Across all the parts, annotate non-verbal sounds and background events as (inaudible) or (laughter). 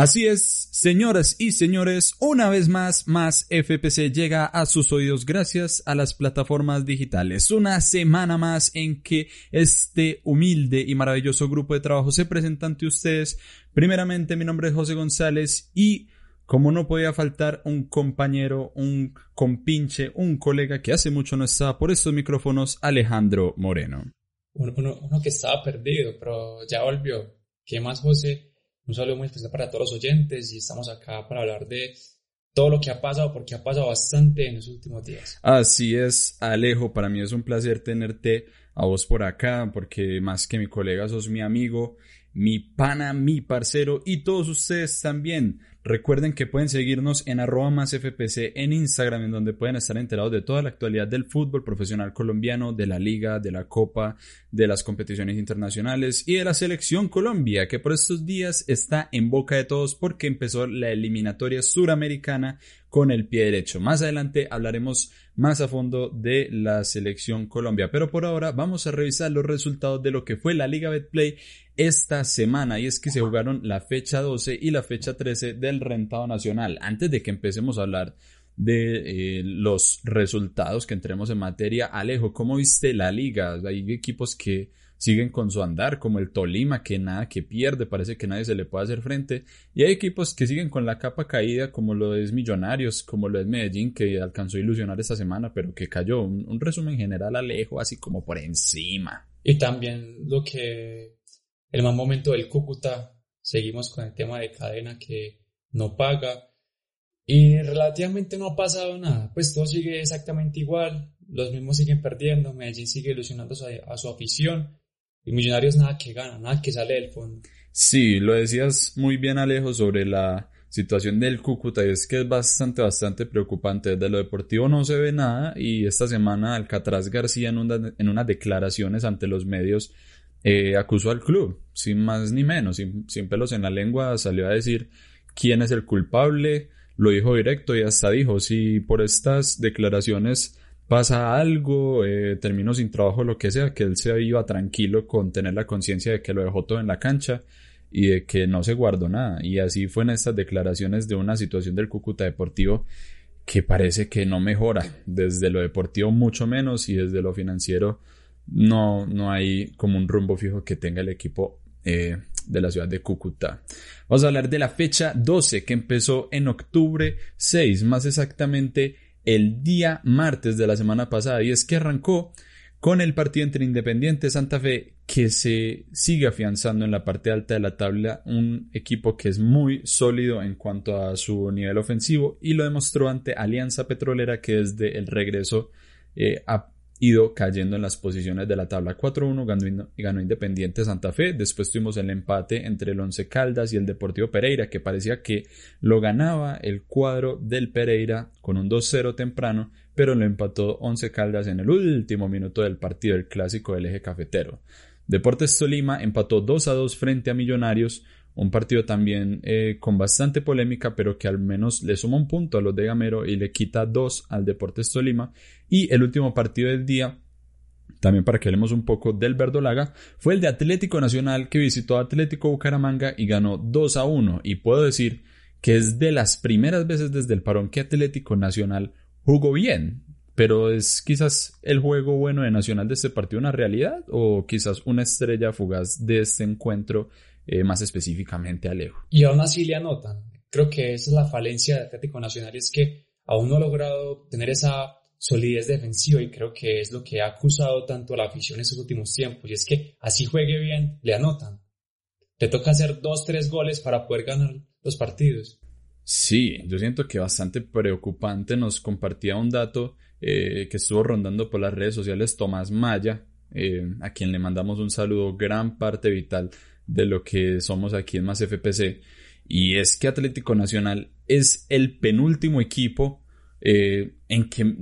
Así es, señoras y señores, una vez más, más FPC llega a sus oídos gracias a las plataformas digitales. Una semana más en que este humilde y maravilloso grupo de trabajo se presenta ante ustedes. Primeramente, mi nombre es José González y como no podía faltar un compañero, un compinche, un colega que hace mucho no estaba por estos micrófonos, Alejandro Moreno. Uno, que estaba perdido, pero ya volvió. ¿Qué más, José? Un saludo muy especial para todos los oyentes y estamos acá para hablar de todo lo que ha pasado, porque ha pasado bastante en los últimos días. Así es, Alejo, para mí es un placer tenerte a vos por acá, porque más que mi colega sos mi amigo, mi pana, mi parcero y todos ustedes también. Recuerden que pueden seguirnos en arroba más FPC en Instagram, en donde pueden estar enterados de toda la actualidad del fútbol profesional colombiano, de la liga, de la copa, de las competiciones internacionales y de la selección Colombia, que por estos días está en boca de todos porque empezó la eliminatoria suramericana con el pie derecho. Más adelante hablaremos más a fondo de la selección Colombia, pero por ahora vamos a revisar los resultados de lo que fue la Liga Betplay esta semana y es que se jugaron la fecha 12 y la fecha 13 del rentado nacional. Antes de que empecemos a hablar de eh, los resultados que entremos en materia, Alejo, ¿cómo viste la liga? Hay equipos que siguen con su andar, como el Tolima, que nada que pierde, parece que nadie se le puede hacer frente, y hay equipos que siguen con la capa caída, como lo es Millonarios, como lo es Medellín, que alcanzó a ilusionar esta semana, pero que cayó. Un, resumen general, Alejo, así como por encima. Y también lo que el mal momento del Cúcuta, seguimos con el tema de cadena que no paga y relativamente no ha pasado nada, pues todo sigue exactamente igual, los mismos siguen perdiendo, Medellín sigue ilusionando a su, afición y Millonarios nada que gana, nada que sale del fondo. Sí, lo decías muy bien Alejo sobre la situación del Cúcuta y es que es bastante, bastante preocupante. Desde lo deportivo no se ve nada y esta semana Alcatraz García en, en unas declaraciones ante los medios eh, acusó al club, sin más ni menos, sin, pelos en la lengua, salió a decir quién es el culpable, lo dijo directo y hasta dijo, si por estas declaraciones pasa algo, eh, termino sin trabajo, lo que sea, que él se iba tranquilo con tener la conciencia de que lo dejó todo en la cancha y de que no se guardó nada. Y así fue en estas declaraciones de una situación del Cúcuta Deportivo que parece que no mejora, desde lo deportivo mucho menos y desde lo financiero no, no hay como un rumbo fijo que tenga el equipo eh, de la ciudad de Cúcuta. Vamos a hablar de la fecha 12 que empezó en octubre 6, más exactamente el día martes de la semana pasada. Y es que arrancó con el partido entre Independiente Santa Fe que se sigue afianzando en la parte alta de la tabla, un equipo que es muy sólido en cuanto a su nivel ofensivo. Y lo demostró ante Alianza Petrolera que desde el regreso eh, ido cayendo en las posiciones de la tabla 4-1, ganó, ganó, Independiente Santa Fe, después tuvimos el empate entre el Once Caldas y el Deportivo Pereira, que parecía que lo ganaba el cuadro del Pereira con un 2-0 temprano, pero lo empató Once Caldas en el último minuto del partido del clásico del eje cafetero. Deportes Tolima empató 2-2 frente a Millonarios, un partido también eh, con bastante polémica, pero que al menos le suma un punto a los de Gamero y le quita dos al Deportes Tolima. Y el último partido del día, también para que hablemos un poco del Verdolaga, fue el de Atlético Nacional que visitó a Atlético Bucaramanga y ganó 2 a 1. Y puedo decir que es de las primeras veces desde el parón que Atlético Nacional jugó bien. Pero es quizás el juego bueno de Nacional de este partido una realidad o quizás una estrella fugaz de este encuentro eh, más específicamente Alejo. Y aún así le anotan. Creo que esa es la falencia de Atlético Nacional, es que aún no ha logrado tener esa solidez defensiva y creo que es lo que ha acusado tanto a la afición en estos últimos tiempos. Y es que así juegue bien, le anotan. Te toca hacer dos, tres goles para poder ganar los partidos. Sí, yo siento que bastante preocupante. Nos compartía un dato eh, que estuvo rondando por las redes sociales Tomás Maya, eh, a quien le mandamos un saludo, gran parte vital de lo que somos aquí en Más FPC. Y es que Atlético Nacional es el penúltimo equipo eh, en que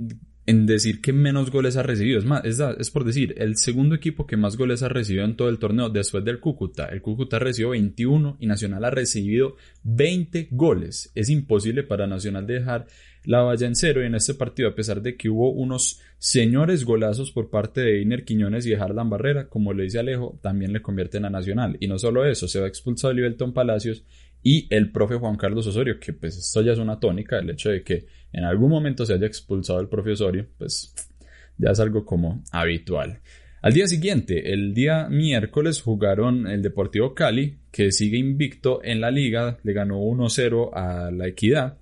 en decir que menos goles ha recibido. Es más, es, es, por decir, el segundo equipo que más goles ha recibido en todo el torneo después del Cúcuta. El Cúcuta recibió 21 y Nacional ha recibido 20 goles. Es imposible para Nacional dejar la valla en cero y en este partido, a pesar de que hubo unos señores golazos por parte de Iner Quiñones y de Harlan Barrera, como le dice Alejo, también le convierten a Nacional. Y no solo eso, se va expulsado Libelton Palacios y el profe Juan Carlos Osorio, que pues esto ya es una tónica, el hecho de que en algún momento se haya expulsado el profe Osorio, pues ya es algo como habitual. Al día siguiente, el día miércoles, jugaron el Deportivo Cali, que sigue invicto en la liga, le ganó 1-0 a la Equidad.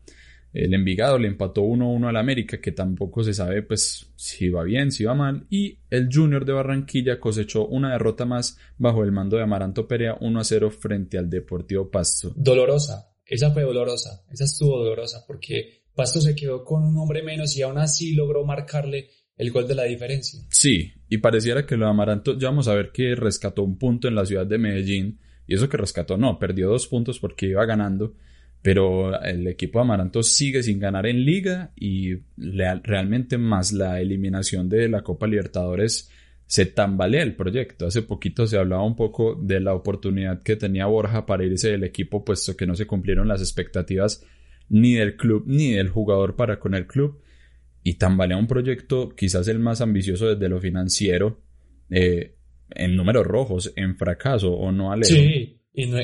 El Envigado le empató 1-1 al América, que tampoco se sabe pues si va bien, si va mal. Y el Junior de Barranquilla cosechó una derrota más bajo el mando de Amaranto Perea 1-0 frente al Deportivo Pasto. Dolorosa, esa fue dolorosa, esa estuvo dolorosa porque Pasto se quedó con un hombre menos y aún así logró marcarle el gol de la diferencia. Sí, y pareciera que lo de Amaranto, ya vamos a ver que rescató un punto en la ciudad de Medellín. Y eso que rescató, no, perdió dos puntos porque iba ganando pero el equipo de Amaranto sigue sin ganar en liga y realmente más la eliminación de la Copa Libertadores se tambalea el proyecto. Hace poquito se hablaba un poco de la oportunidad que tenía Borja para irse del equipo, puesto que no se cumplieron las expectativas ni del club ni del jugador para con el club. Y tambalea un proyecto quizás el más ambicioso desde lo financiero, eh, en números rojos, en fracaso o no Alejo. Sí, y no,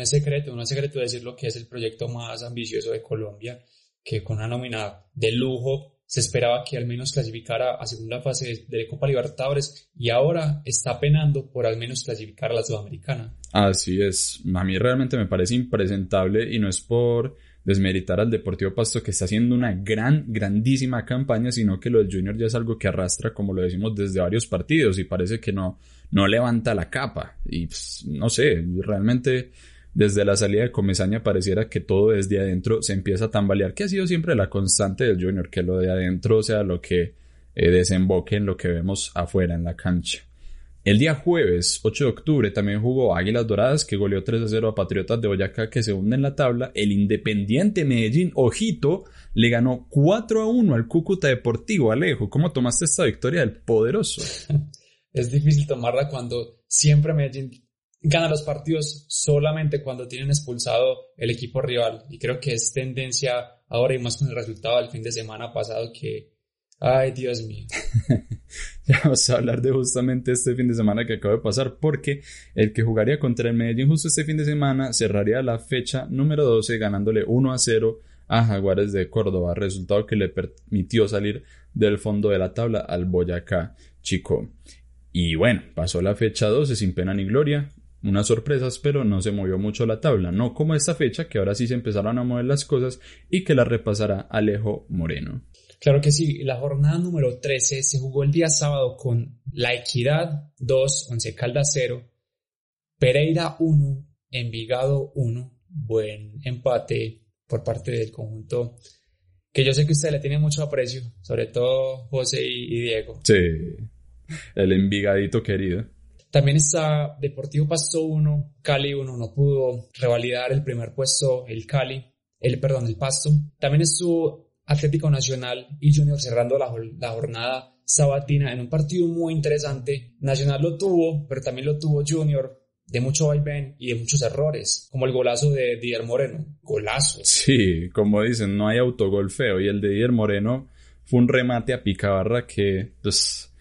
es secreto, no es secreto decir lo que es el proyecto más ambicioso de Colombia, que con una nómina de lujo se esperaba que al menos clasificara a segunda fase de la Copa Libertadores y ahora está penando por al menos clasificar a la Sudamericana. Así es, a mí realmente me parece impresentable y no es por desmeritar al Deportivo Pasto que está haciendo una gran, grandísima campaña, sino que lo del Junior ya es algo que arrastra, como lo decimos, desde varios partidos y parece que no, no levanta la capa. Y pues, no sé, realmente desde la salida de Comesaña pareciera que todo desde adentro se empieza a tambalear, que ha sido siempre la constante del Junior, que lo de adentro sea lo que eh, desemboque en lo que vemos afuera en la cancha. El día jueves 8 de octubre también jugó Águilas Doradas que goleó 3 a 0 a Patriotas de Boyacá que se hunde en la tabla. El Independiente Medellín, ojito, le ganó 4 a 1 al Cúcuta Deportivo. Alejo, ¿cómo tomaste esta victoria del poderoso? (laughs) es difícil tomarla cuando siempre Medellín gana los partidos solamente cuando tienen expulsado el equipo rival. Y creo que es tendencia ahora y más con el resultado del fin de semana pasado que Ay, Dios mío. (laughs) ya vamos a hablar de justamente este fin de semana que acaba de pasar, porque el que jugaría contra el Medellín justo este fin de semana cerraría la fecha número 12 ganándole 1 a 0 a Jaguares de Córdoba, resultado que le permitió salir del fondo de la tabla al Boyacá Chico. Y bueno, pasó la fecha 12 sin pena ni gloria, unas sorpresas, pero no se movió mucho la tabla, no como esta fecha que ahora sí se empezaron a mover las cosas y que la repasará Alejo Moreno. Claro que sí, la jornada número 13 se jugó el día sábado con La Equidad 2, Once Caldas 0, Pereira 1, Envigado 1, buen empate por parte del conjunto que yo sé que usted le tiene mucho aprecio, sobre todo José y, Diego. Sí, el Envigadito querido. También está Deportivo Pasto 1, Cali 1, no pudo revalidar el primer puesto el Cali, el perdón, el Pasto. También estuvo Atlético Nacional y Junior cerrando la, jornada sabatina en un partido muy interesante. Nacional lo tuvo, pero también lo tuvo Junior de mucho vaivén y de muchos errores, como el golazo de Didier Moreno. Golazo. Sí, como dicen, no hay autogol feo y el de Didier Moreno fue un remate a picabarra que, pues,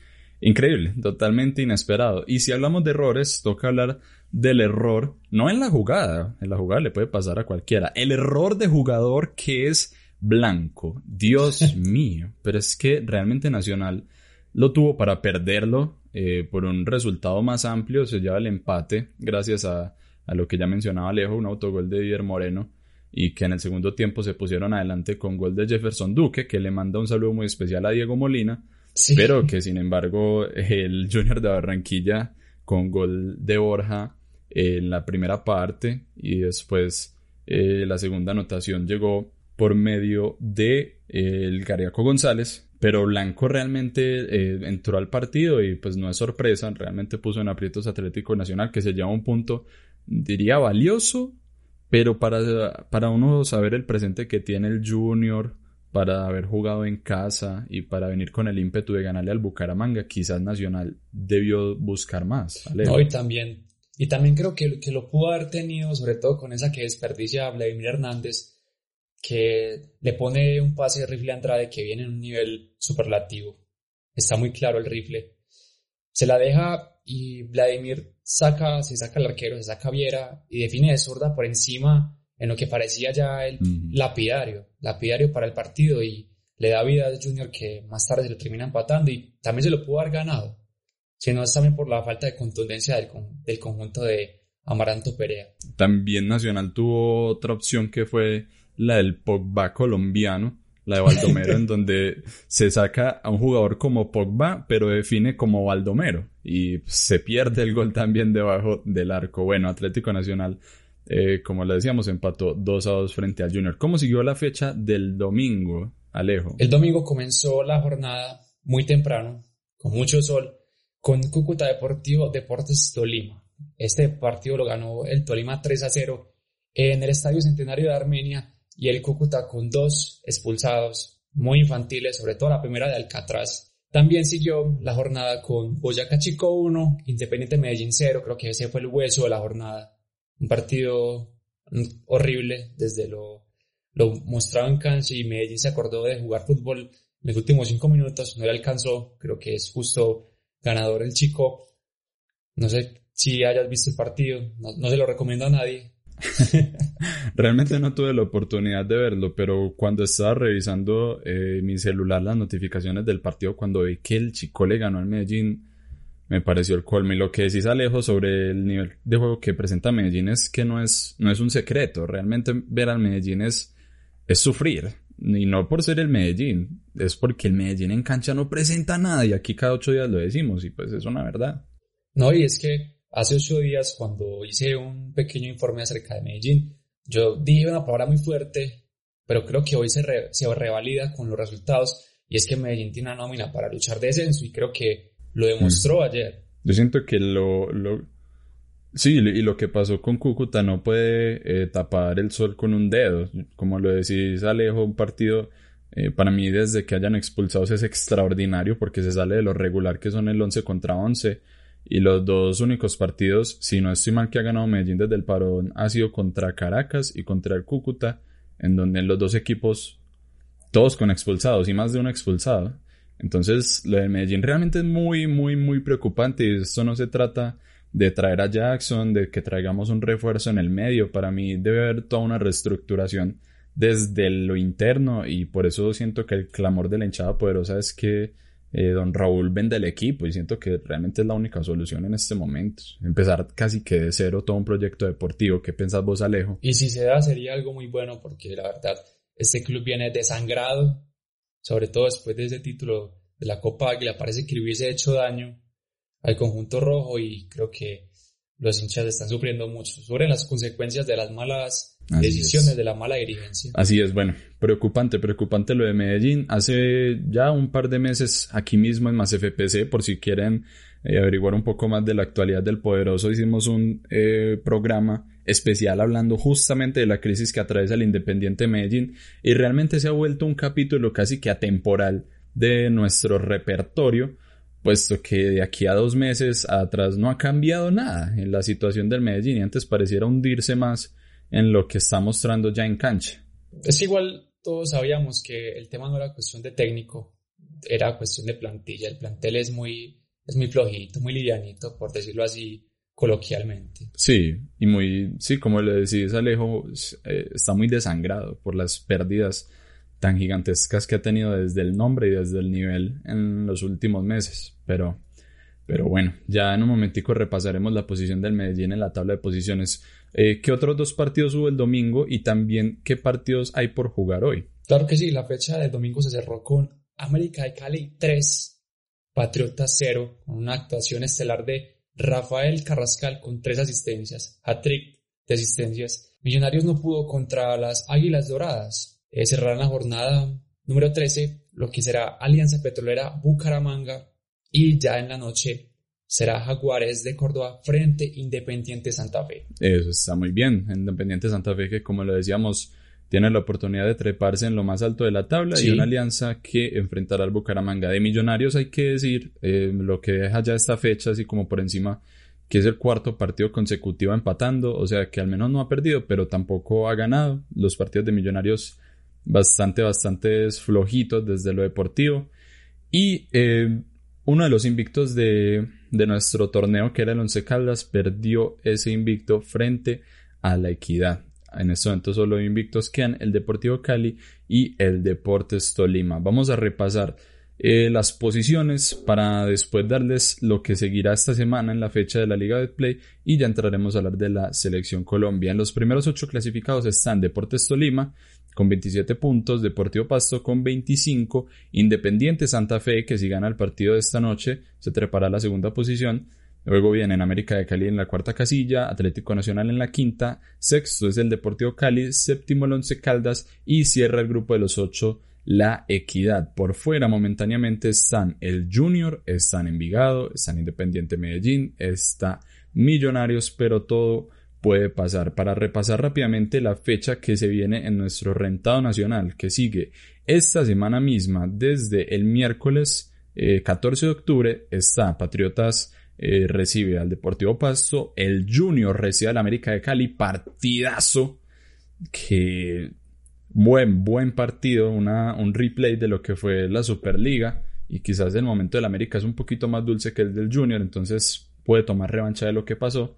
increíble, totalmente inesperado. Y si hablamos de errores, toca hablar del error, no en la jugada, en la jugada le puede pasar a cualquiera, el error de jugador que es blanco. Dios (laughs) mío. Pero es que realmente Nacional lo tuvo para perderlo eh, por un resultado más amplio. Se lleva el empate gracias a, lo que ya mencionaba Alejo, un autogol de Didier Moreno. Y que en el segundo tiempo se pusieron adelante con gol de Jefferson Duque, que le manda un saludo muy especial a Diego Molina. Pero que sin embargo el Junior de Barranquilla con gol de Borja en la primera parte y después eh, la segunda anotación llegó por medio de eh, el Cariaco González, pero Blanco realmente eh, entró al partido y pues no es sorpresa, realmente puso en aprietos Atlético Nacional que se lleva un punto, diría valioso, pero para, para uno saber el presente que tiene el Junior para haber jugado en casa y para venir con el ímpetu de ganarle al Bucaramanga, quizás Nacional debió buscar más. No, y también, y también creo que, que lo pudo haber tenido, sobre todo con esa que desperdicia Vladimir Hernández, que le pone un pase de rifle a Andrade que viene en un nivel superlativo. Está muy claro el rifle. Se la deja y Vladimir saca, se saca el arquero, se saca Viera y define de zurda por encima en lo que parecía ya el lapidario, lapidario para el partido y le da vida al Junior que más tarde se lo termina empatando y también se lo pudo haber ganado, si no es también por la falta de contundencia del, del conjunto de Amaranto Perea. También Nacional tuvo otra opción que fue la del Pogba colombiano, la de Baldomero, (laughs) en donde se saca a un jugador como Pogba, pero define como Baldomero. Y se pierde el gol también debajo del arco. Bueno, Atlético Nacional, eh, como le decíamos, empató 2 a 2 frente al Junior. ¿Cómo siguió la fecha del domingo, Alejo? El domingo comenzó la jornada muy temprano, con mucho sol, con Cúcuta Deportivo Deportes Tolima. Este partido lo ganó el Tolima 3 a 0 en el Estadio Centenario de Armenia y el Cúcuta con dos expulsados muy infantiles, sobre todo la primera de Alcatraz. También siguió la jornada con Boyacá Chico 1, Independiente Medellín 0, creo que ese fue el hueso de la jornada. Un partido horrible desde lo, lo mostrado en cancha y Medellín se acordó de jugar fútbol en los últimos cinco minutos, no le alcanzó, creo que es justo ganador el chico. No sé si hayas visto el partido, no se lo recomiendo a nadie, (laughs) Realmente no tuve la oportunidad de verlo, pero cuando estaba revisando eh, mi celular las notificaciones del partido, cuando vi que el chico le ganó al Medellín, me pareció el colmo. Y lo que decís Alejo sobre el nivel de juego que presenta Medellín es que no es, no es un secreto. Realmente ver al Medellín es, es sufrir. Y no por ser el Medellín, es porque el Medellín en cancha no presenta nada y aquí cada ocho días lo decimos y pues es una verdad. No, y es que Hace ocho días, cuando hice un pequeño informe acerca de Medellín, yo dije una palabra muy fuerte, pero creo que hoy se, se revalida con los resultados, y es que Medellín tiene una nómina para luchar descenso, y creo que lo demostró mm. ayer. Yo siento que lo, lo... Sí, y lo que pasó con Cúcuta no puede eh, tapar el sol con un dedo. Como lo decís, Alejo, un partido eh, para mí desde que hayan expulsados es extraordinario porque se sale de lo regular que son el 11 contra 11 y los dos únicos partidos, si no estoy mal, que ha ganado Medellín desde el parón ha sido contra Caracas y contra el Cúcuta, en donde los dos equipos, todos con expulsados y más de un expulsado. Entonces, lo de Medellín realmente es muy, muy, muy preocupante y esto no se trata de traer a Jackson, de que traigamos un refuerzo en el medio. Para mí debe haber toda una reestructuración desde lo interno y por eso siento que el clamor de la hinchada poderosa es que eh, don Raúl vende el equipo y siento que realmente es la única solución en este momento. Empezar casi que de cero todo un proyecto deportivo. ¿Qué pensás vos, Alejo? Y si se da sería algo muy bueno porque la verdad este club viene desangrado, sobre todo después de ese título de la Copa Águila. Parece que le hubiese hecho daño al conjunto rojo y creo que los hinchas están sufriendo mucho sobre las consecuencias de las malas decisiones de la mala dirigencia. Así es, bueno, preocupante, preocupante lo de Medellín. Hace ya un par de meses aquí mismo en Más FPC, por si quieren eh, averiguar un poco más de la actualidad del poderoso, hicimos un eh, programa especial hablando justamente de la crisis que atraviesa el Independiente Medellín y realmente se ha vuelto un capítulo casi que atemporal de nuestro repertorio puesto que de aquí a dos meses atrás no ha cambiado nada en la situación del Medellín y antes pareciera hundirse más en lo que está mostrando ya en cancha. Es igual, todos sabíamos que el tema no era cuestión de técnico, era cuestión de plantilla. El plantel es muy, es muy flojito, muy livianito, por decirlo así coloquialmente. Sí, y muy, sí, como le decís Alejo, eh, está muy desangrado por las pérdidas tan gigantescas que ha tenido desde el nombre y desde el nivel en los últimos meses. Pero, pero bueno, ya en un momentico repasaremos la posición del Medellín en la tabla de posiciones. Eh, ¿Qué otros dos partidos hubo el domingo y también qué partidos hay por jugar hoy? Claro que sí, la fecha del domingo se cerró con América de Cali 3, Patriotas 0, con una actuación estelar de Rafael Carrascal con tres asistencias, hat-trick de asistencias. Millonarios no pudo contra las Águilas Doradas. Eh, cerrarán la jornada número 13, lo que será Alianza Petrolera Bucaramanga y ya en la noche será Jaguares de Córdoba frente Independiente Santa Fe. Eso está muy bien. Independiente Santa Fe que como lo decíamos tiene la oportunidad de treparse en lo más alto de la tabla y una alianza que enfrentará al Bucaramanga de Millonarios, hay que decir, eh, lo que deja ya esta fecha, así como por encima, que es el cuarto partido consecutivo empatando, o sea que al menos no ha perdido, pero tampoco ha ganado. Los partidos de Millonarios bastante, bastante flojitos desde lo deportivo. Y eh, uno de los invictos de, de nuestro torneo, que era el Once Caldas, perdió ese invicto frente a la Equidad. En este momento solo invictos quedan el Deportivo Cali y el Deportes Tolima. Vamos a repasar eh, las posiciones para después darles lo que seguirá esta semana en la fecha de la Liga de Play y ya entraremos a hablar de la selección Colombia. En los primeros ocho clasificados están Deportes Tolima con 27 puntos, Deportivo Pasto con 25, Independiente Santa Fe que si gana el partido de esta noche se trepará a la segunda posición Luego vienen América de Cali en la cuarta casilla, Atlético Nacional en la quinta, sexto es el Deportivo Cali, séptimo el Once Caldas y cierra el grupo de los ocho la Equidad. Por fuera momentáneamente están el Junior, están Envigado, están Independiente Medellín, está Millonarios, pero todo puede pasar. Para repasar rápidamente la fecha que se viene en nuestro rentado nacional, que sigue esta semana misma, desde el miércoles 14 eh, de octubre, está Patriotas eh, recibe al Deportivo Pasto, el Junior recibe al América de Cali, partidazo, que buen, buen partido, un replay de lo que fue la Superliga, y quizás el momento del América es un poquito más dulce que el del Junior, entonces puede tomar revancha de lo que pasó.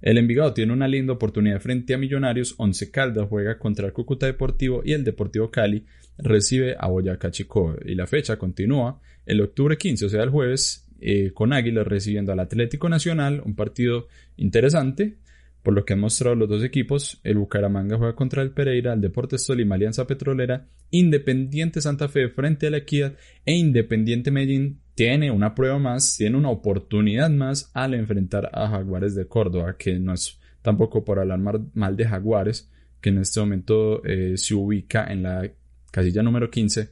El Envigado tiene una linda oportunidad frente a Millonarios, Once Caldas juega contra el Cúcuta Deportivo y el Deportivo Cali recibe a Boyacá Chico. Y la fecha continúa el octubre 15, o sea el jueves, eh, con Águilas recibiendo al Atlético Nacional, un partido interesante, por lo que han mostrado los dos equipos. El Bucaramanga juega contra el Pereira, el Deportes Tolima, Alianza Petrolera, Independiente Santa Fe frente a la Equidad e Independiente Medellín tiene una prueba más, tiene una oportunidad más al enfrentar a Jaguares de Córdoba, que no es tampoco por hablar mal de Jaguares, que en este momento eh, se ubica en la casilla número 15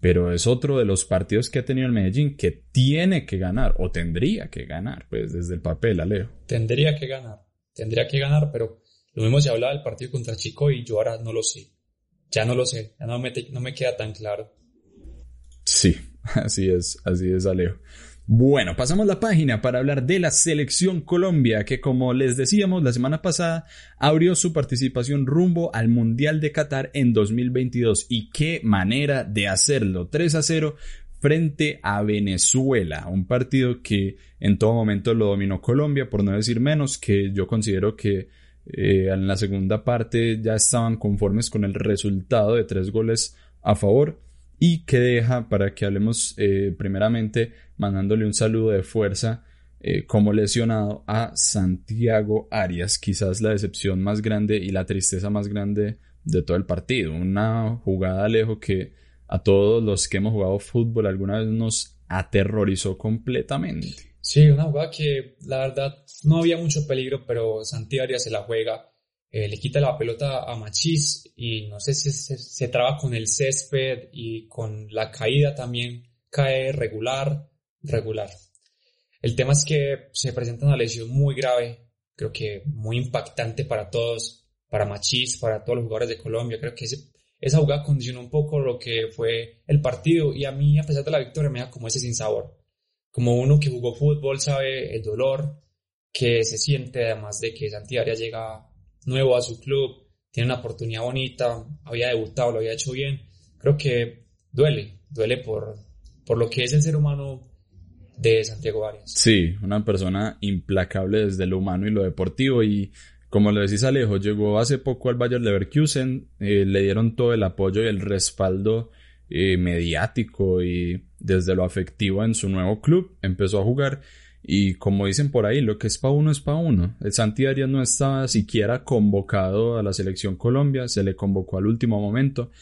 pero es otro de los partidos que ha tenido el Medellín que tiene que ganar o tendría que ganar, pues desde el papel, Alejo. Tendría que ganar, tendría que ganar, pero lo mismo se hablaba del partido contra Chico y yo ahora no lo sé. Ya no lo sé, ya no me, no me queda tan claro. Sí, así es, así es, Alejo. Bueno, pasamos la página para hablar de la selección Colombia, que como les decíamos la semana pasada, abrió su participación rumbo al Mundial de Qatar en 2022. Y qué manera de hacerlo. 3 a 0 frente a Venezuela, un partido que en todo momento lo dominó Colombia, por no decir menos, que yo considero que eh, en la segunda parte ya estaban conformes con el resultado de tres goles a favor y que deja para que hablemos eh, primeramente mandándole un saludo de fuerza eh, como lesionado a Santiago Arias, quizás la decepción más grande y la tristeza más grande de todo el partido. Una jugada lejos que a todos los que hemos jugado fútbol alguna vez nos aterrorizó completamente. Sí, una jugada que la verdad no había mucho peligro, pero Santiago Arias se la juega eh, le quita la pelota a Machís y no sé si se, traba con el césped y con la caída también cae regular, regular. El tema es que se presenta una lesión muy grave, creo que muy impactante para todos, para Machís, para todos los jugadores de Colombia. Creo que esa jugada condicionó un poco lo que fue el partido y a mí, a pesar de la victoria, me da como ese sinsabor. Como uno que jugó fútbol sabe el dolor que se siente, además de que Santiago llega nuevo a su club, tiene una oportunidad bonita, había debutado, lo había hecho bien. Creo que duele, duele por, por lo que es el ser humano de Santiago Arias. Sí, una persona implacable desde lo humano y lo deportivo y como lo decís Alejo, llegó hace poco al Bayern Leverkusen, eh, le dieron todo el apoyo y el respaldo eh, mediático y desde lo afectivo en su nuevo club, empezó a jugar y como dicen por ahí, lo que es para uno es para uno. El Santi Arias no estaba siquiera convocado a la selección Colombia, se le convocó al último momento.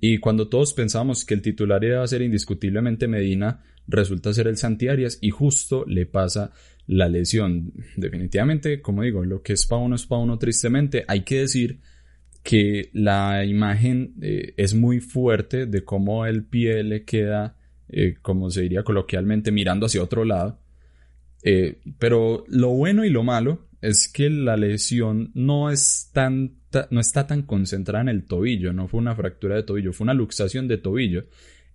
Y cuando todos pensamos que el titular iba a ser indiscutiblemente Medina, resulta ser el Santi Arias y justo le pasa la lesión. Definitivamente, como digo, lo que es para uno es para uno tristemente. Hay que decir que la imagen eh, es muy fuerte de cómo el pie le queda, eh, como se diría coloquialmente, mirando hacia otro lado Eh, pero lo bueno y lo malo es que la lesión no, es tan, no está tan concentrada en el tobillo, no fue una fractura de tobillo, fue una luxación de tobillo.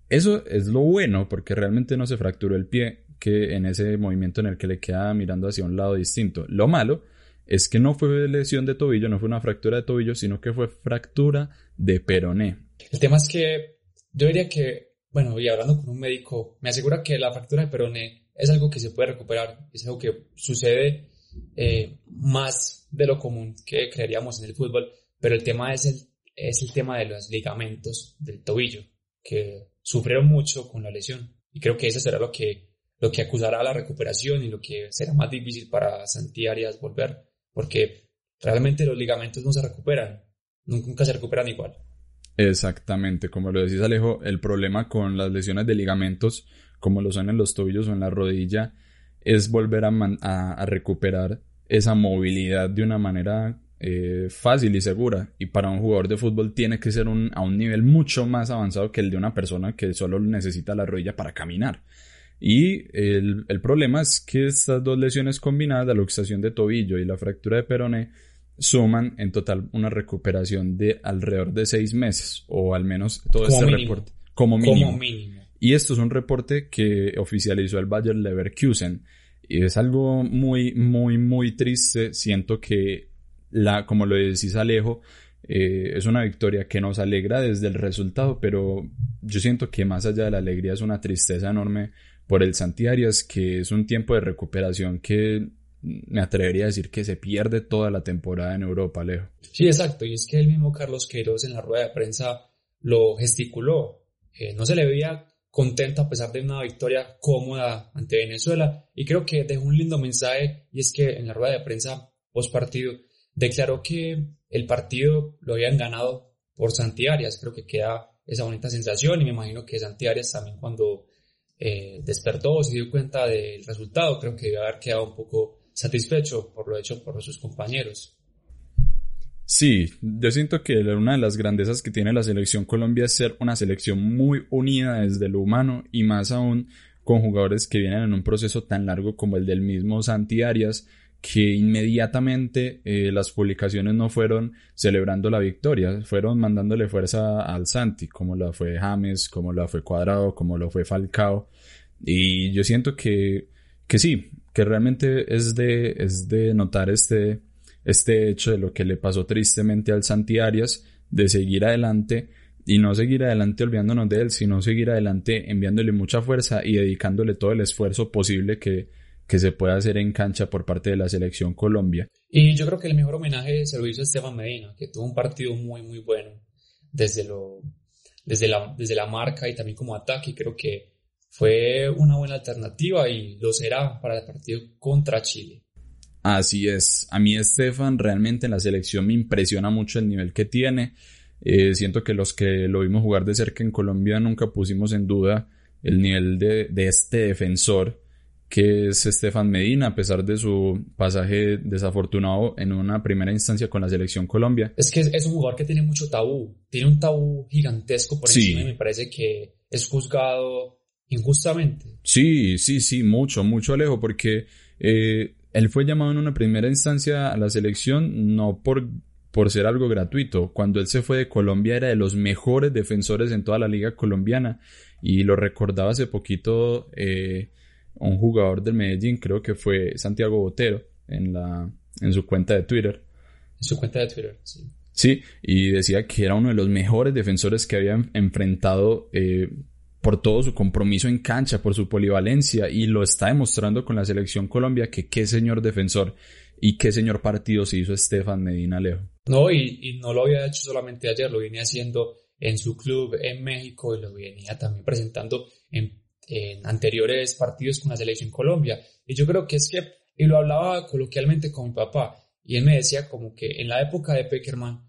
Eso es lo bueno porque realmente no se fracturó el pie que en ese movimiento en el que le queda mirando hacia un lado distinto. Lo malo es que no fue lesión de tobillo, no fue una fractura de tobillo, sino que fue fractura de peroné. El tema es que yo diría que, bueno, y hablando con un médico, me asegura que la fractura de peroné es algo que se puede recuperar, es algo que sucede eh, más de lo común que creeríamos en el fútbol, pero el tema es el, es el tema de los ligamentos del tobillo, que sufrieron mucho con la lesión. Y creo que eso será lo que, lo que acusará la recuperación y lo que será más difícil para Santi Arias volver, porque realmente los ligamentos no se recuperan, nunca se recuperan igual. Exactamente, como lo decís Alejo, el problema con las lesiones de ligamentos, como lo son en los tobillos o en la rodilla, es volver a, recuperar esa movilidad de una manera eh, fácil y segura. Y para un jugador de fútbol tiene que ser a un nivel mucho más avanzado que el de una persona que solo necesita la rodilla para caminar. Y el, problema es que estas dos lesiones combinadas, la luxación de tobillo y la fractura de peroné, suman en total una recuperación de alrededor de seis meses, o al menos todo este reporte. Como mínimo. Y esto es un reporte que oficializó el Bayer Leverkusen. Y es algo muy, muy, muy triste. Siento que, la, como lo decís Alejo, eh, es una victoria que nos alegra desde el resultado, pero yo siento que más allá de la alegría es una tristeza enorme por el Santiarias, que es un tiempo de recuperación que me atrevería a decir que se pierde toda la temporada en Europa, Alejo. Sí, exacto, y es que el mismo Carlos Queiroz en la rueda de prensa lo gesticuló. Eh, no se le veía contento a pesar de una victoria cómoda ante Venezuela y creo que dejó un lindo mensaje y es que en la rueda de prensa post partido declaró que el partido lo habían ganado por Santiarias, creo que queda esa bonita sensación y me imagino que Santiarias también cuando eh, despertó se dio cuenta del resultado creo que debe haber quedado un poco satisfecho por lo hecho por sus compañeros. Sí, yo siento que una de las grandezas que tiene la selección Colombia es ser una selección muy unida desde lo humano y más aún con jugadores que vienen en un proceso tan largo como el del mismo Santi Arias, que inmediatamente eh, las publicaciones no fueron celebrando la victoria, fueron mandándole fuerza al Santi, como lo fue James, como lo fue Cuadrado, como lo fue Falcao. Y yo siento que, que sí, que realmente es de, es de notar este, este hecho de lo que le pasó tristemente al Santi Arias, de seguir adelante y no seguir adelante olvidándonos de él, sino seguir adelante enviándole mucha fuerza y dedicándole todo el esfuerzo posible que, que se pueda hacer en cancha por parte de la selección Colombia. Y yo creo que el mejor homenaje se lo hizo Esteban Medina, que tuvo un partido muy, muy bueno desde, lo, desde, la, desde la marca y también como ataque. Creo que fue una buena alternativa y lo será para el partido contra Chile. Así es. A mí Estefan realmente en la selección me impresiona mucho el nivel que tiene. Eh, siento que los que lo vimos jugar de cerca en Colombia nunca pusimos en duda el nivel de, este defensor que es Estefan Medina, a pesar de su pasaje desafortunado en una primera instancia con la selección Colombia. Es que es, un jugador que tiene mucho tabú, tiene un tabú gigantesco por encima y me parece que es juzgado injustamente. Sí, sí, sí, mucho, mucho Alejo, porque eh, él fue llamado en una primera instancia a la selección no por, por ser algo gratuito. Cuando él se fue de Colombia era de los mejores defensores en toda la liga colombiana y lo recordaba hace poquito eh, un jugador del Medellín, creo que fue Santiago Botero, en, la, en su cuenta de Twitter. En su cuenta de Twitter, sí. Sí, y decía que era uno de los mejores defensores que había enfrentado eh, por todo su compromiso en cancha, por su polivalencia y lo está demostrando con la selección Colombia que qué señor defensor y qué señor partido se hizo Estefan Medina Lejo. No, y, no lo había hecho solamente ayer, lo venía haciendo en su club en México y lo venía también presentando en, anteriores partidos con la selección Colombia. Y yo creo que es que, y lo hablaba coloquialmente con mi papá, y él me decía como que en la época de Peckerman,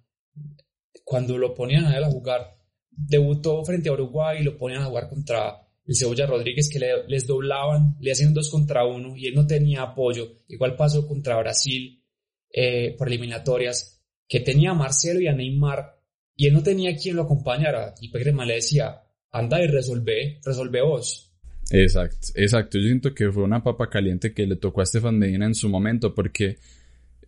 cuando lo ponían a él a jugar, debutó frente a Uruguay y lo ponían a jugar contra el Cebolla Rodríguez que les doblaban, le hacían dos contra uno y él no tenía apoyo. Igual pasó contra Brasil eh, por eliminatorias, que tenía a Marcelo y a Neymar y él no tenía quien lo acompañara. Y Peckerman le decía, anda y resolve, resolve vos. Exacto, exacto. Yo siento que fue una papa caliente que le tocó a Estefan Medina en su momento porque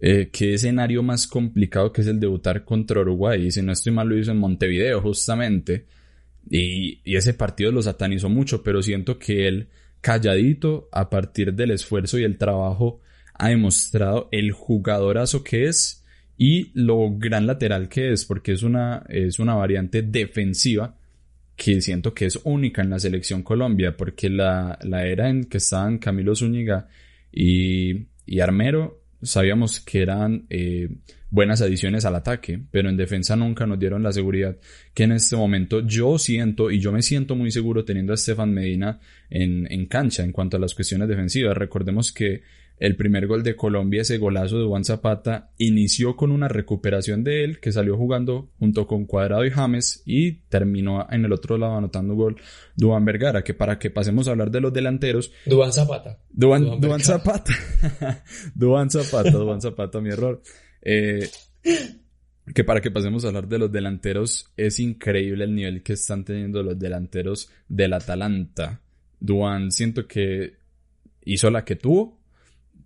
eh, qué escenario más complicado que es el debutar contra Uruguay. Y si no estoy mal, lo hizo en Montevideo, justamente. Y, y ese partido lo satanizó mucho, pero siento que él, calladito, a partir del esfuerzo y el trabajo, ha demostrado el jugadorazo que es y lo gran lateral que es, porque es una, es una variante defensiva que siento que es única en la selección Colombia, porque la, la era en que estaban Camilo Zúñiga y, y Armero, sabíamos que eran eh, buenas adiciones al ataque, pero en defensa nunca nos dieron la seguridad que en este momento yo siento y yo me siento muy seguro teniendo a Estefan Medina en, en cancha en cuanto a las cuestiones defensivas. Recordemos que el primer gol de Colombia, ese golazo de Juan Zapata, inició con una recuperación de él que salió jugando junto con Cuadrado y James y terminó en el otro lado anotando un gol Duan Vergara, que para que pasemos a hablar de los delanteros. Duan Zapata. Duan, Duan Zapata. (laughs) Duan Zapata, Duan Zapata, mi error. Eh, que para que pasemos a hablar de los delanteros, es increíble el nivel que están teniendo los delanteros del Atalanta. Duan siento que hizo la que tuvo,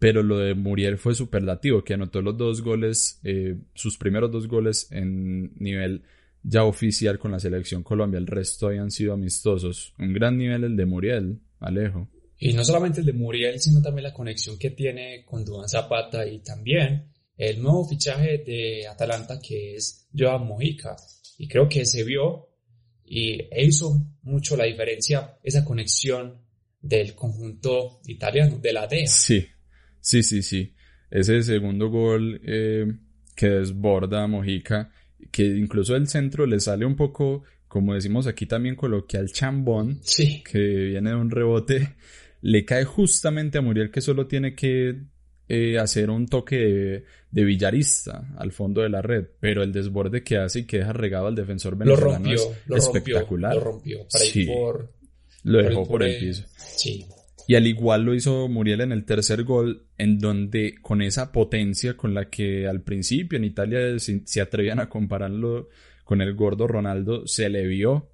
pero lo de Muriel fue superlativo, que anotó los dos goles, eh, sus primeros dos goles en nivel ya oficial con la selección Colombia, el resto habían sido amistosos. Un gran nivel el de Muriel, Alejo. Y no solamente el de Muriel, sino también la conexión que tiene con Duan Zapata y también el nuevo fichaje de Atalanta que es Joan Mojica. Y creo que se vio y hizo mucho la diferencia esa conexión del conjunto italiano, de la DEA. Sí, Sí, sí, sí. Ese segundo gol eh, que desborda a Mojica, que incluso el centro le sale un poco, como decimos aquí también coloquial, chambón, sí. que viene de un rebote, le cae justamente a Muriel que solo tiene que eh, hacer un toque de, villarista al fondo de la red, pero el desborde que hace y que deja regado al defensor venezolano lo rompió, es lo espectacular. Rompió, lo rompió para ir por, lo dejó por, el, piso. Sí. Y al igual lo hizo Muriel en el tercer gol, en donde con esa potencia con la que al principio en Italia se, atrevían a compararlo con el gordo Ronaldo, se le vio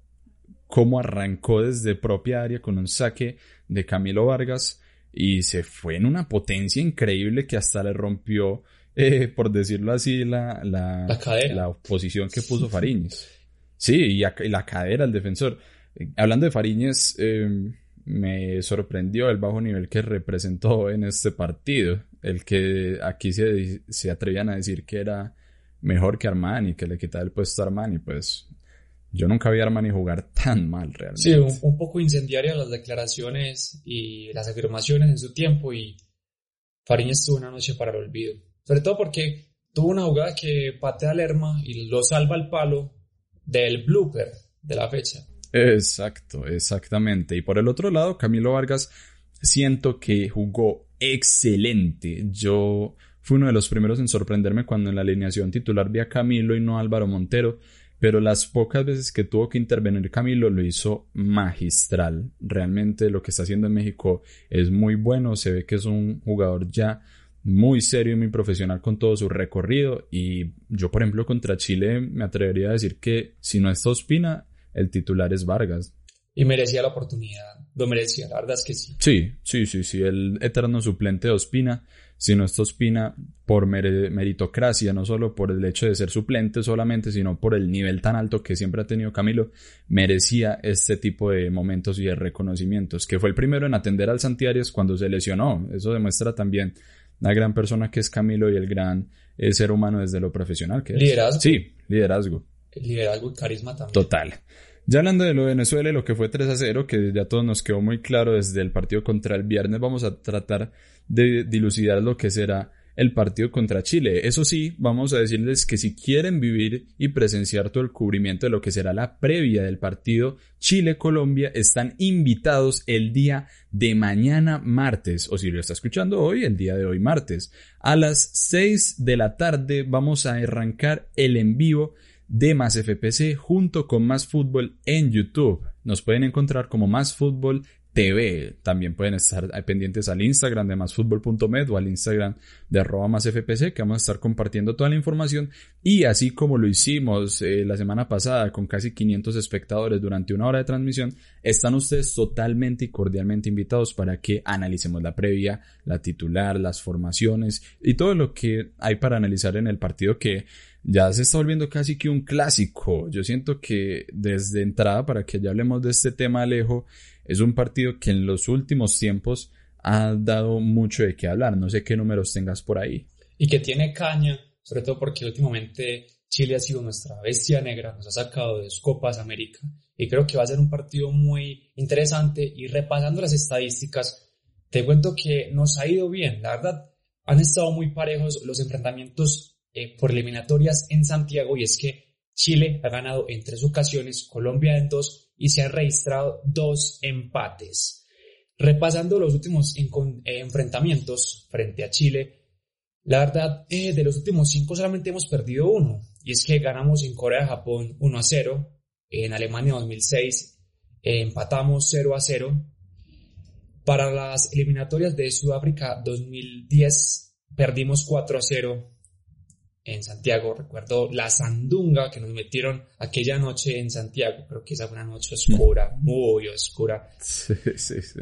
cómo arrancó desde propia área con un saque de Camilo Vargas y se fue en una potencia increíble que hasta le rompió, eh, por decirlo así, la, la, la, posición que puso Fariñez. Sí, y, la cadera al defensor. Hablando de Fariñez, eh, me sorprendió el bajo nivel que representó en este partido. El que aquí se, se atrevían a decir que era mejor que Armani, que le quitaba el puesto a Armani, pues yo nunca vi a Armani jugar tan mal realmente. Sí, un, poco incendiaria las declaraciones y las afirmaciones en su tiempo y Fariñez tuvo una noche para el olvido. Sobre todo porque tuvo una jugada que patea al Lerma y lo salva al palo del blooper de la fecha. Exacto, exactamente. Y por el otro lado, Camilo Vargas, siento que jugó excelente. Yo fui uno de los primeros en sorprenderme cuando en la alineación titular vi a Camilo y no a Álvaro Montero, pero las pocas veces que tuvo que intervenir Camilo lo hizo magistral. Realmente lo que está haciendo en México es muy bueno, se ve que es un jugador ya muy serio y muy profesional con todo su recorrido y yo por ejemplo contra Chile me atrevería a decir que si no está Ospina el titular es Vargas. Y merecía la oportunidad, lo merecía, la verdad es que sí. Sí, sí, sí, sí, el eterno suplente de Ospina, si no está Ospina por meritocracia, no solo por el hecho de ser suplente solamente, sino por el nivel tan alto que siempre ha tenido Camilo, merecía este tipo de momentos y de reconocimientos, que fue el primero en atender al Santiares cuando se lesionó, eso demuestra también la gran persona que es Camilo y el gran eh, ser humano desde lo profesional que es. Liderazgo. Sí, liderazgo liderazgo y carisma también. Total. Ya hablando de lo de Venezuela y lo que fue 3 a 0, que ya todo nos quedó muy claro desde el partido contra el viernes, vamos a tratar de dilucidar lo que será el partido contra Chile. Eso sí, vamos a decirles que si quieren vivir y presenciar todo el cubrimiento de lo que será la previa del partido Chile-Colombia, están invitados el día de mañana martes, o si lo está escuchando hoy, el día de hoy martes. A las 6 de la tarde vamos a arrancar el en vivo de Más FPC junto con Más Fútbol en YouTube. Nos pueden encontrar como Más Fútbol TV. También pueden estar pendientes al Instagram de másfutbol.med o al Instagram de arroba más FPC que vamos a estar compartiendo toda la información y así como lo hicimos eh, la semana pasada con casi 500 espectadores durante una hora de transmisión, están ustedes totalmente y cordialmente invitados para que analicemos la previa, la titular, las formaciones y todo lo que hay para analizar en el partido que ya se está volviendo casi que un clásico. Yo siento que desde entrada, para que ya hablemos de este tema, Alejo, es un partido que en los últimos tiempos ha dado mucho de qué hablar. No sé qué números tengas por ahí. Y que tiene caña, sobre todo porque últimamente Chile ha sido nuestra bestia negra, nos ha sacado de dos Copas América. Y creo que va a ser un partido muy interesante. Y repasando las estadísticas, te cuento que nos ha ido bien. La verdad, han estado muy parejos los enfrentamientos eh, por eliminatorias en Santiago. Y es que Chile ha ganado en tres ocasiones, Colombia en dos y se han registrado dos empates. Repasando los últimos eh, enfrentamientos frente a Chile, la verdad, eh, de los últimos cinco solamente hemos perdido uno, y es que ganamos en Corea-Japón 1 a 0, en Alemania 2006 eh, empatamos 0 a 0, para las eliminatorias de Sudáfrica 2010 perdimos 4 a 0 en Santiago. Recuerdo la sandunga que nos metieron aquella noche en Santiago. Creo que esa fue una noche oscura, (laughs) muy oscura. Sí, sí, sí.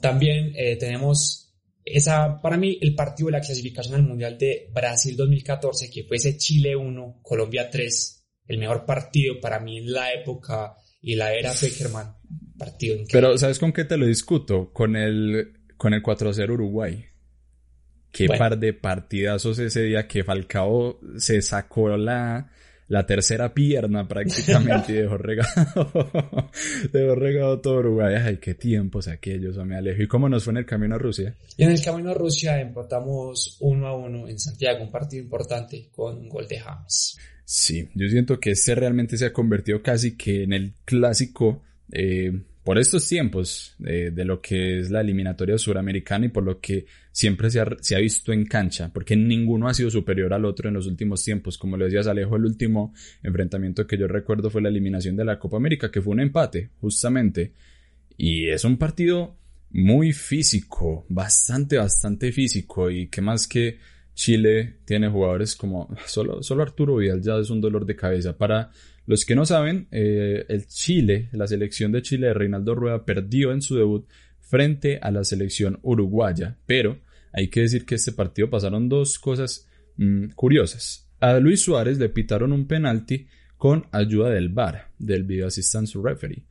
También eh, tenemos esa, para mí, el partido de la clasificación al Mundial de Brasil 2014, que fue ese Chile 1, Colombia 3. El mejor partido para mí en la época y la era Peckerman. Partido increíble. Pero, ¿sabes con qué te lo discuto? Con el, con el 4-0 Uruguay. Qué par de partidazos ese día que Falcao se sacó la, la tercera pierna prácticamente y dejó (laughs) regado, (laughs) dejó regado todo Uruguay. Ay, qué tiempos aquellos, me alejo. ¿Y cómo nos fue en el camino a Rusia? Y en el camino a Rusia empatamos uno a uno en Santiago, un partido importante con un gol de James. Sí, yo siento que este realmente se ha convertido casi que en el clásico eh, por estos tiempos de, lo que es la eliminatoria suramericana y por lo que siempre se ha, visto en cancha, porque ninguno ha sido superior al otro en los últimos tiempos. Como lo decías Alejo, el último enfrentamiento que yo recuerdo fue la eliminación de la Copa América, que fue un empate, justamente. Y es un partido muy físico, bastante, bastante físico. Y que más que Chile tiene jugadores como solo, solo Arturo Vidal ya es un dolor de cabeza para los que no saben, eh, el Chile, la selección de Chile de Reinaldo Rueda perdió en su debut frente a la selección uruguaya, pero hay que decir que este partido pasaron dos cosas mm, curiosas. A Luis Suárez le pitaron un penalti con ayuda del VAR, del Video Assistance Referee,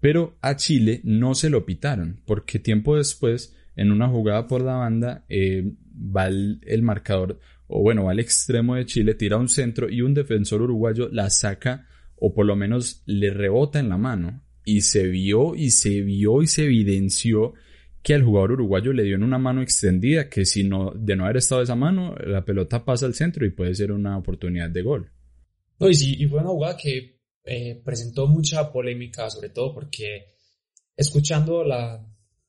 pero a Chile no se lo pitaron, porque tiempo después, en una jugada por la banda, eh, va el marcador, o bueno, va al extremo de Chile, tira un centro y un defensor uruguayo la saca o por lo menos le rebota en la mano y se vio y se vio y se evidenció que al jugador uruguayo le dio en una mano extendida que si no de no haber estado esa mano la pelota pasa al centro y puede ser una oportunidad de gol. No, y sí, y fue una jugada que eh, presentó mucha polémica, sobre todo porque escuchando la,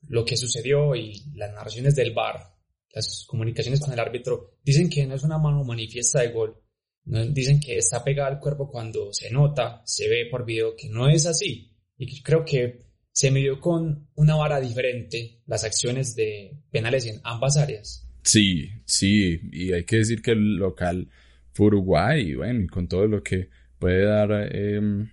lo que sucedió y las narraciones del VAR, las comunicaciones con el árbitro, dicen que no es una mano manifiesta de gol, Dicen que está pegada al cuerpo cuando se nota, se ve por video que no es así. Y creo que se midió con una vara diferente las acciones de penales en ambas áreas. Sí, sí, y hay que decir que el local Uruguay, y bueno, con todo lo que puede dar em,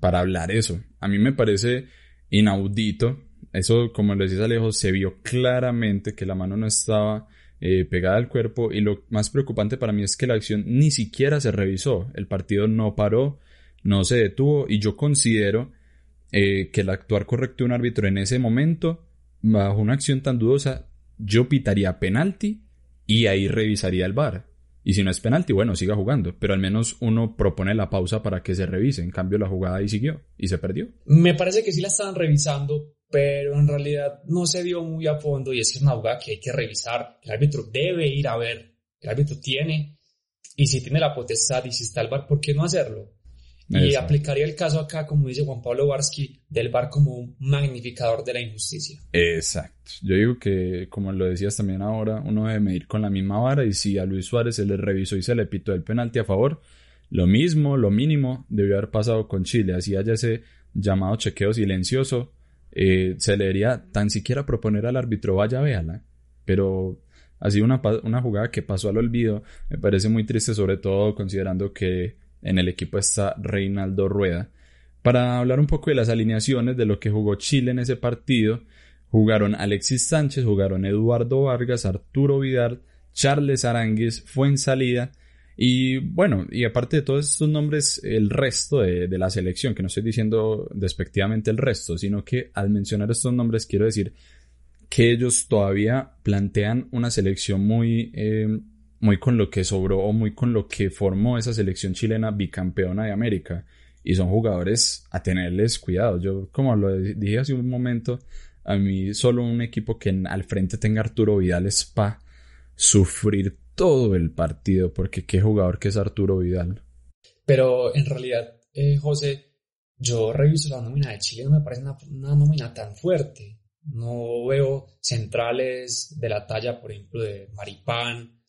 para hablar eso. A mí me parece inaudito. Eso, como lo decís Alejo, se vio claramente que la mano no estaba eh, pegada al cuerpo y lo más preocupante para mí es que la acción ni siquiera se revisó, el partido no paró, no se detuvo y yo considero eh, que el actuar correcto de un árbitro en ese momento, bajo una acción tan dudosa, yo pitaría penalti y ahí revisaría el VAR. Y si no es penalti, bueno, siga jugando, pero al menos uno propone la pausa para que se revise. En cambio, la jugada ahí siguió y se perdió. Me parece que sí la estaban revisando, pero en realidad no se dio muy a fondo y es que es una jugada que hay que revisar. El árbitro debe ir a ver, el árbitro tiene, y si tiene la potestad y si está el bar, ¿por qué no hacerlo? Y aplicaría el caso acá, como dice Juan Pablo Barsky, del bar como un magnificador de la injusticia. Exacto. Yo digo que, como lo decías también ahora, uno debe medir con la misma vara y si a Luis Suárez se le revisó y se le pitó el penalti a favor, lo mismo, lo mínimo, debió haber pasado con Chile. Así haya ese llamado chequeo silencioso, eh, se le debería tan siquiera proponer al árbitro, vaya, véala. Pero así una, una jugada que pasó al olvido me parece muy triste, sobre todo considerando que en el equipo está Reinaldo Rueda. Para hablar un poco de las alineaciones de lo que jugó Chile en ese partido, jugaron Alexis Sánchez, jugaron Eduardo Vargas, Arturo Vidal, Charles Arangues, Fuensalida y bueno, y aparte de todos estos nombres, el resto de, la selección, que no estoy diciendo despectivamente el resto, sino que al mencionar estos nombres quiero decir que ellos todavía plantean una selección muy, eh, muy con lo que sobró o muy con lo que formó esa selección chilena bicampeona de América. Y son jugadores a tenerles cuidado. Yo, como lo dije hace un momento, a mí solo un equipo que al frente tenga Arturo Vidal es pa sufrir todo el partido, porque qué jugador que es Arturo Vidal. Pero en realidad, eh, José, yo reviso la nómina de Chile, no me parece una, nómina tan fuerte. No veo centrales de la talla, por ejemplo, de Maripán.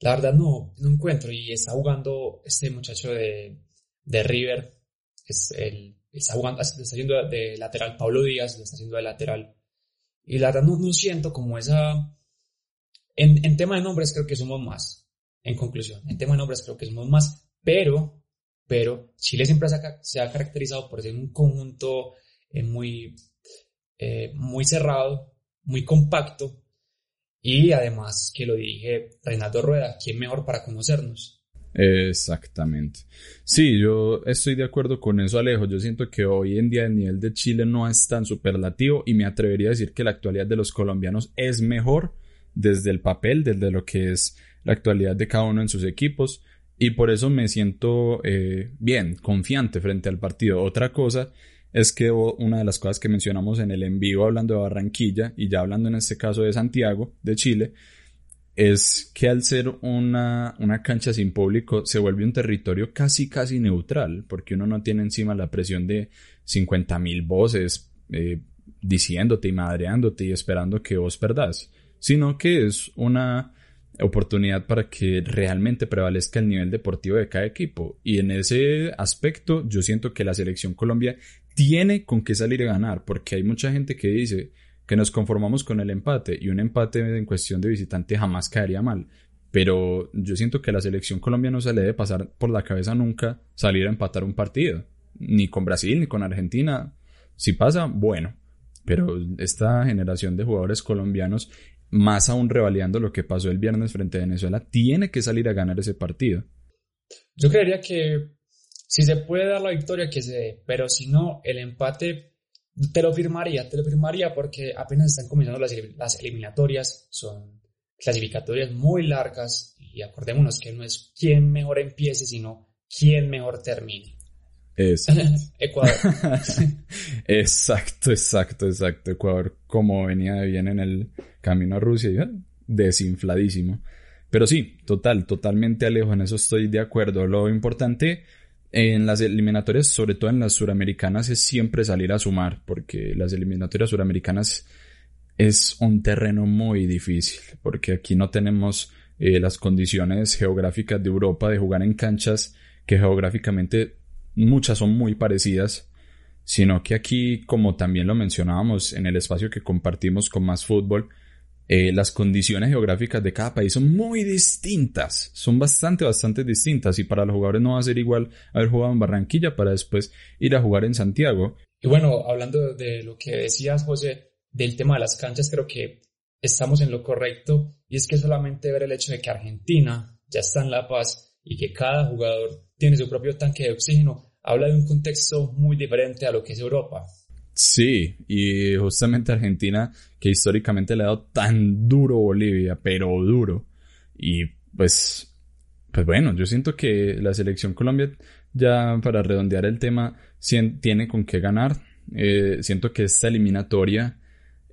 La verdad no, no encuentro. Y está jugando este muchacho de, de River, es el, está jugando, está haciendo de lateral Pablo Díaz, está haciendo de lateral. Y la verdad no, no siento como esa en, tema de nombres creo que somos más, en conclusión. En tema de nombres creo que somos más, pero, pero Chile siempre se ha, caracterizado por ser un conjunto eh, muy, eh, muy cerrado, muy compacto y además que lo dije Reinaldo Rueda, ¿quién mejor para conocernos? Exactamente. Sí, yo estoy de acuerdo con eso, Alejo. Yo siento que hoy en día el nivel de Chile no es tan superlativo y me atrevería a decir que la actualidad de los colombianos es mejor desde el papel, desde lo que es la actualidad de cada uno en sus equipos y por eso me siento eh, bien, confiante frente al partido. Otra cosa es que una de las cosas que mencionamos en el en vivo hablando de Barranquilla y ya hablando en este caso de Santiago, de Chile, es que al ser una, una cancha sin público se vuelve un territorio casi casi neutral, porque uno no tiene encima la presión de 50.000 voces eh, diciéndote y madreándote y esperando que vos perdás sino que es una oportunidad para que realmente prevalezca el nivel deportivo de cada equipo. Y en ese aspecto yo siento que la selección Colombia tiene con qué salir a ganar, porque hay mucha gente que dice que nos conformamos con el empate y un empate en cuestión de visitante jamás caería mal. Pero yo siento que la selección Colombia no se le debe pasar por la cabeza nunca salir a empatar un partido. Ni con Brasil, ni con Argentina. Si pasa, bueno. Pero esta generación de jugadores colombianos más aún revalidando lo que pasó el viernes frente a Venezuela, tiene que salir a ganar ese partido. Yo creería que si se puede dar la victoria, que se dé, pero si no, el empate te lo firmaría, te lo firmaría porque apenas están comenzando las, las eliminatorias, son clasificatorias muy largas y acordémonos que no es quién mejor empiece, sino quién mejor termine. (laughs) Ecuador. (laughs) exacto, exacto, exacto. Ecuador, como venía de bien en el camino a Rusia, desinfladísimo. Pero sí, total, totalmente alejo, en eso estoy de acuerdo. Lo importante en las eliminatorias, sobre todo en las suramericanas, es siempre salir a sumar, porque las eliminatorias suramericanas es un terreno muy difícil, porque aquí no tenemos eh, las condiciones geográficas de Europa de jugar en canchas que geográficamente muchas son muy parecidas, sino que aquí, como también lo mencionábamos en el espacio que compartimos con más fútbol, eh, las condiciones geográficas de cada país son muy distintas, son bastante, bastante distintas y para los jugadores no va a ser igual haber jugado en Barranquilla para después ir a jugar en Santiago. Y bueno, hablando de lo que decías, José, del tema de las canchas, creo que estamos en lo correcto y es que solamente ver el hecho de que Argentina ya está en La Paz y que cada jugador tiene su propio tanque de oxígeno habla de un contexto muy diferente a lo que es Europa. Sí, y justamente Argentina, que históricamente le ha dado tan duro Bolivia, pero duro. Y pues, pues bueno, yo siento que la selección Colombia, ya para redondear el tema, tiene con qué ganar. Eh, siento que esta eliminatoria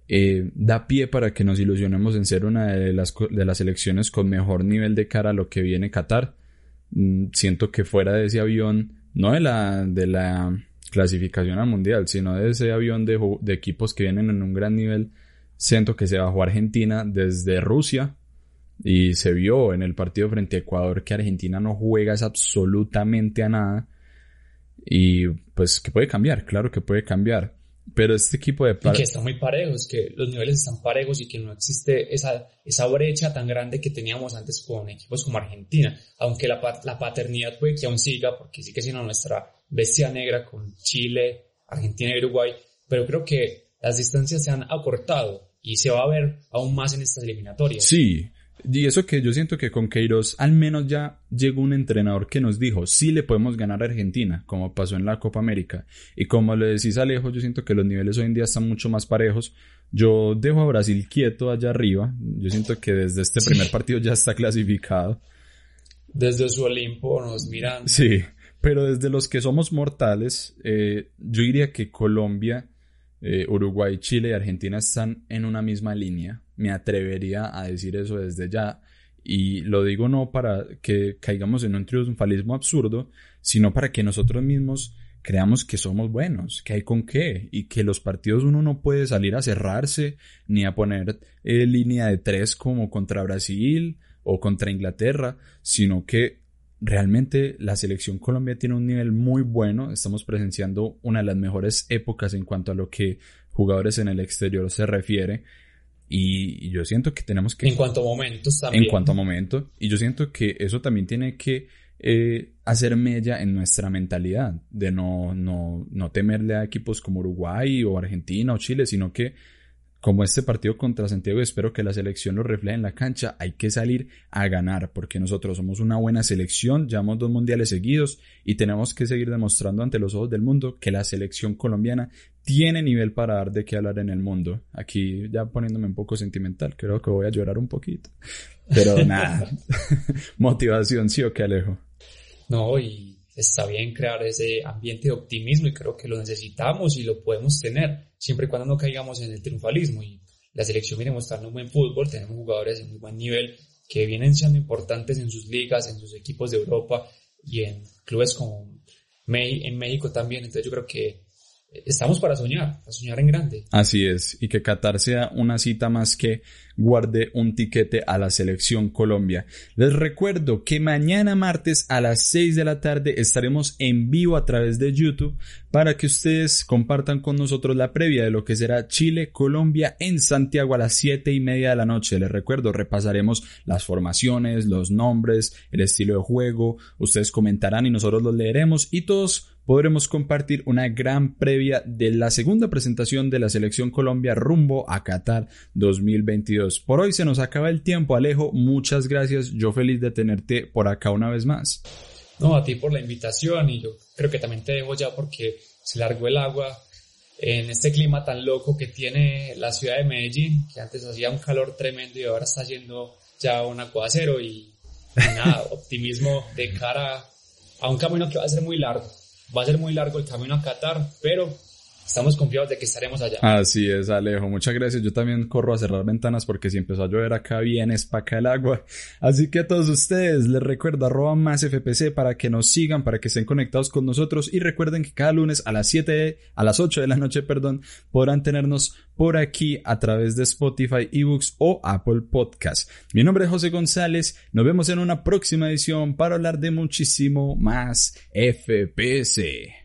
eh, da pie para que nos ilusionemos en ser una de las, de las selecciones con mejor nivel de cara a lo que viene Qatar. Mm, siento que fuera de ese avión no de la, de la clasificación al mundial, sino de ese avión de, equipos que vienen en un gran nivel. Siento que se bajó Argentina desde Rusia y se vio en el partido frente a Ecuador que Argentina no juega absolutamente a nada y pues que puede cambiar, claro que puede cambiar. Pero este equipo de... Y que están muy parejos, que los niveles están parejos y que no existe esa, esa brecha tan grande que teníamos antes con equipos como Argentina. Aunque la, la paternidad puede que aún siga, porque sí que siendo nuestra bestia negra con Chile, Argentina y Uruguay. Pero creo que las distancias se han acortado y se va a ver aún más en estas eliminatorias. Sí, y eso que yo siento que con Queiroz al menos ya llegó un entrenador que nos dijo, sí le podemos ganar a Argentina, como pasó en la Copa América. Y como le decís Alejo, yo siento que los niveles hoy en día están mucho más parejos. Yo dejo a Brasil quieto allá arriba. Yo siento que desde este primer partido ya está clasificado. Desde su Olimpo nos miran. Sí, pero desde los que somos mortales, eh, yo diría que Colombia eh, Uruguay, Chile y Argentina están en una misma línea. Me atrevería a decir eso desde ya. Y lo digo no para que caigamos en un triunfalismo absurdo, sino para que nosotros mismos creamos que somos buenos, que hay con qué, y que los partidos uno no puede salir a cerrarse, ni a poner eh, línea de tres como contra Brasil o contra Inglaterra, sino que realmente la selección Colombia tiene un nivel muy bueno. Estamos presenciando una de las mejores épocas en cuanto a lo que jugadores en el exterior se refiere. Y, yo siento que tenemos que... En cuanto a momentos también. En cuanto a momentos. Y yo siento que eso también tiene que eh, hacer mella en nuestra mentalidad. De no, no, no temerle a equipos como Uruguay o Argentina o Chile, sino que como este partido contra Santiago, espero que la selección lo refleje en la cancha, hay que salir a ganar, porque nosotros somos una buena selección, llevamos dos mundiales seguidos y tenemos que seguir demostrando ante los ojos del mundo que la selección colombiana tiene nivel para dar de qué hablar en el mundo. Aquí ya poniéndome un poco sentimental, creo que voy a llorar un poquito. Pero (laughs) nada, (laughs) motivación sí o qué Alejo. No, y está bien crear ese ambiente de optimismo y creo que lo necesitamos y lo podemos tener, siempre y cuando no caigamos en el triunfalismo. Y la selección viene mostrando un buen fútbol, tenemos jugadores de muy buen nivel que vienen siendo importantes en sus ligas, en sus equipos de Europa y en clubes como en México también. Entonces yo creo que estamos para soñar, para soñar en grande. Así es, y que Qatar sea una cita más que guarde un tiquete a la selección Colombia. Les recuerdo que mañana martes a las 6 de la tarde estaremos en vivo a través de YouTube para que ustedes compartan con nosotros la previa de lo que será Chile, Colombia en Santiago a las 7 y media de la noche. Les recuerdo, repasaremos las formaciones, los nombres, el estilo de juego, ustedes comentarán y nosotros los leeremos y todos podremos compartir una gran previa de la segunda presentación de la selección Colombia rumbo a Qatar 2022. Por hoy se nos acaba el tiempo, Alejo. Muchas gracias. Yo feliz de tenerte por acá una vez más. No, a ti por la invitación y yo creo que también te dejo ya porque se largó el agua en este clima tan loco que tiene la ciudad de Medellín, que antes hacía un calor tremendo y ahora está yendo ya un aguacero y, y nada, (laughs) optimismo de cara a un camino que va a ser muy largo. Va a ser muy largo el camino a Qatar, pero estamos confiados de que estaremos allá. Así es, Alejo. Muchas gracias. Yo también corro a cerrar ventanas porque si empezó a llover acá bien es para acá el agua. Así que a todos ustedes les recuerdo arroba más FPC para que nos sigan, para que estén conectados con nosotros y recuerden que cada lunes a las 7, a las 8 de la noche, perdón, podrán tenernos por aquí a través de Spotify, eBooks o Apple Podcast. Mi nombre es José González. Nos vemos en una próxima edición para hablar de muchísimo más FPC